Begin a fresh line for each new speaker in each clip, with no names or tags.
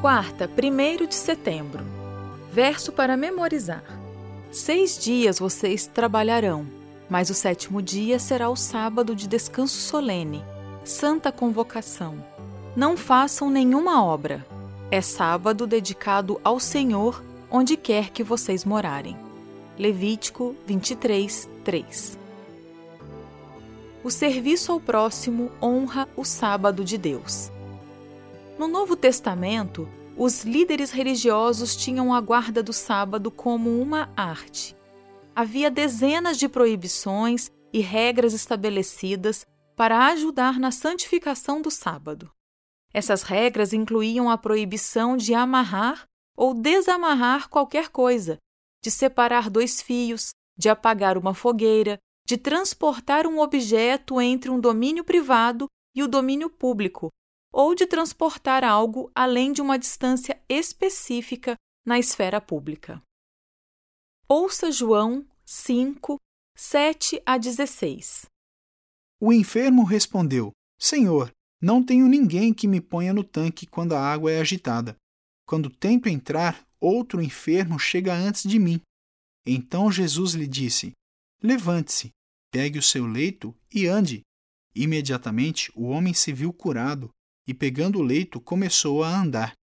Quarta, 1 de setembro. Verso para memorizar. Seis dias vocês trabalharão, mas o sétimo dia será o sábado de descanso solene, santa convocação. Não façam nenhuma obra. É sábado dedicado ao Senhor, onde quer que vocês morarem. Levítico 23, 3. O serviço ao próximo honra o sábado de Deus. No Novo Testamento, os líderes religiosos tinham a guarda do sábado como uma arte. Havia dezenas de proibições e regras estabelecidas para ajudar na santificação do sábado. Essas regras incluíam a proibição de amarrar ou desamarrar qualquer coisa, de separar dois fios, de apagar uma fogueira, de transportar um objeto entre um domínio privado e o domínio público, ou de transportar algo além de uma distância específica na esfera pública. Ouça João 5, 7 a 16.
O enfermo respondeu: Senhor, não tenho ninguém que me ponha no tanque quando a água é agitada. Quando tento entrar, outro enfermo chega antes de mim. Então Jesus lhe disse: Levante-se, pegue o seu leito e ande. Imediatamente o homem se viu curado e, pegando o leito, começou a andar.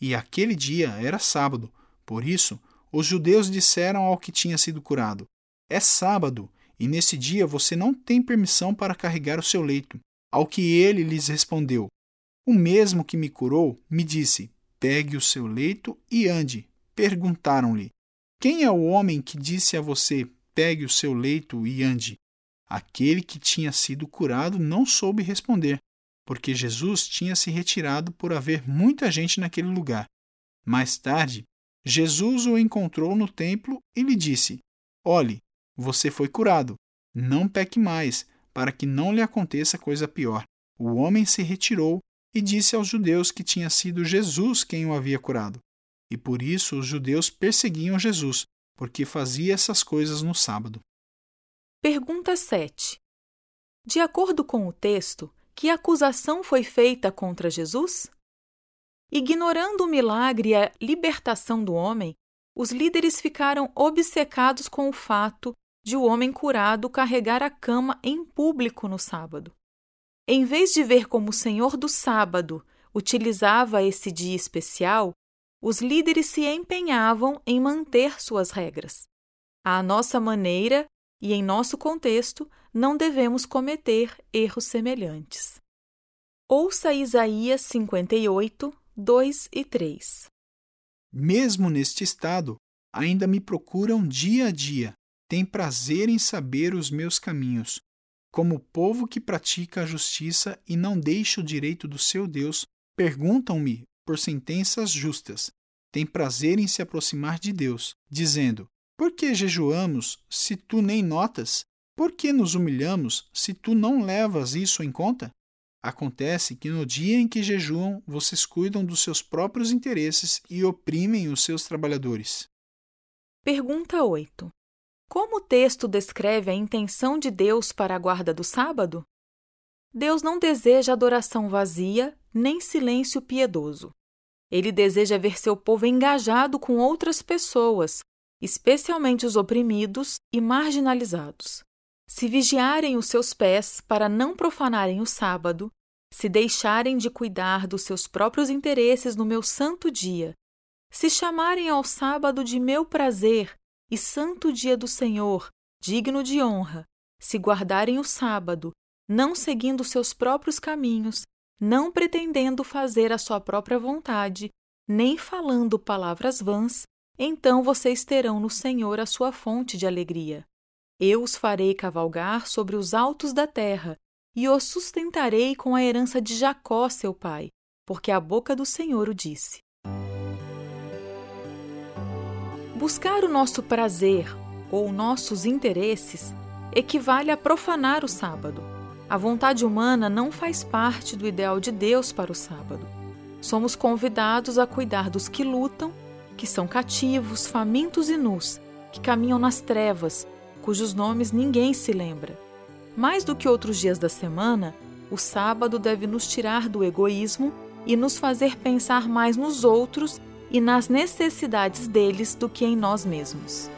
E aquele dia era sábado, por isso os judeus disseram ao que tinha sido curado: É sábado, e nesse dia você não tem permissão para carregar o seu leito. Ao que ele lhes respondeu: O mesmo que me curou me disse: Pegue o seu leito e ande. Perguntaram-lhe: Quem é o homem que disse a você: Pegue o seu leito e ande? Aquele que tinha sido curado não soube responder porque Jesus tinha se retirado por haver muita gente naquele lugar. Mais tarde, Jesus o encontrou no templo e lhe disse: Olhe, você foi curado. Não peque mais, para que não lhe aconteça coisa pior. O homem se retirou e disse aos judeus que tinha sido Jesus quem o havia curado. E por isso os judeus perseguiam Jesus, porque fazia essas coisas no sábado.
Pergunta 7. De acordo com o texto, que acusação foi feita contra Jesus? Ignorando o milagre e a libertação do homem, os líderes ficaram obcecados com o fato de o homem curado carregar a cama em público no sábado. Em vez de ver como o Senhor do sábado utilizava esse dia especial, os líderes se empenhavam em manter suas regras. À nossa maneira e em nosso contexto, não devemos cometer erros semelhantes. Ouça Isaías 58, 2 e 3.
Mesmo neste estado, ainda me procuram dia a dia, têm prazer em saber os meus caminhos. Como o povo que pratica a justiça e não deixa o direito do seu Deus, perguntam-me por sentenças justas. Têm prazer em se aproximar de Deus, dizendo: Por que jejuamos se tu nem notas? Por que nos humilhamos se tu não levas isso em conta? Acontece que no dia em que jejuam, vocês cuidam dos seus próprios interesses e oprimem os seus trabalhadores.
Pergunta 8. Como o texto descreve a intenção de Deus para a guarda do sábado? Deus não deseja adoração vazia nem silêncio piedoso. Ele deseja ver seu povo engajado com outras pessoas, especialmente os oprimidos e marginalizados. Se vigiarem os seus pés para não profanarem o sábado, se deixarem de cuidar dos seus próprios interesses no meu santo dia, se chamarem ao sábado de meu prazer e santo dia do Senhor, digno de honra, se guardarem o sábado, não seguindo seus próprios caminhos, não pretendendo fazer a sua própria vontade, nem falando palavras vãs, então vocês terão no Senhor a sua fonte de alegria. Eu os farei cavalgar sobre os altos da terra, e os sustentarei com a herança de Jacó, seu pai, porque a boca do Senhor o disse. Buscar o nosso prazer ou nossos interesses equivale a profanar o sábado. A vontade humana não faz parte do ideal de Deus para o sábado. Somos convidados a cuidar dos que lutam, que são cativos, famintos e nus, que caminham nas trevas, cujos nomes ninguém se lembra. Mais do que outros dias da semana, o sábado deve nos tirar do egoísmo e nos fazer pensar mais nos outros e nas necessidades deles do que em nós mesmos.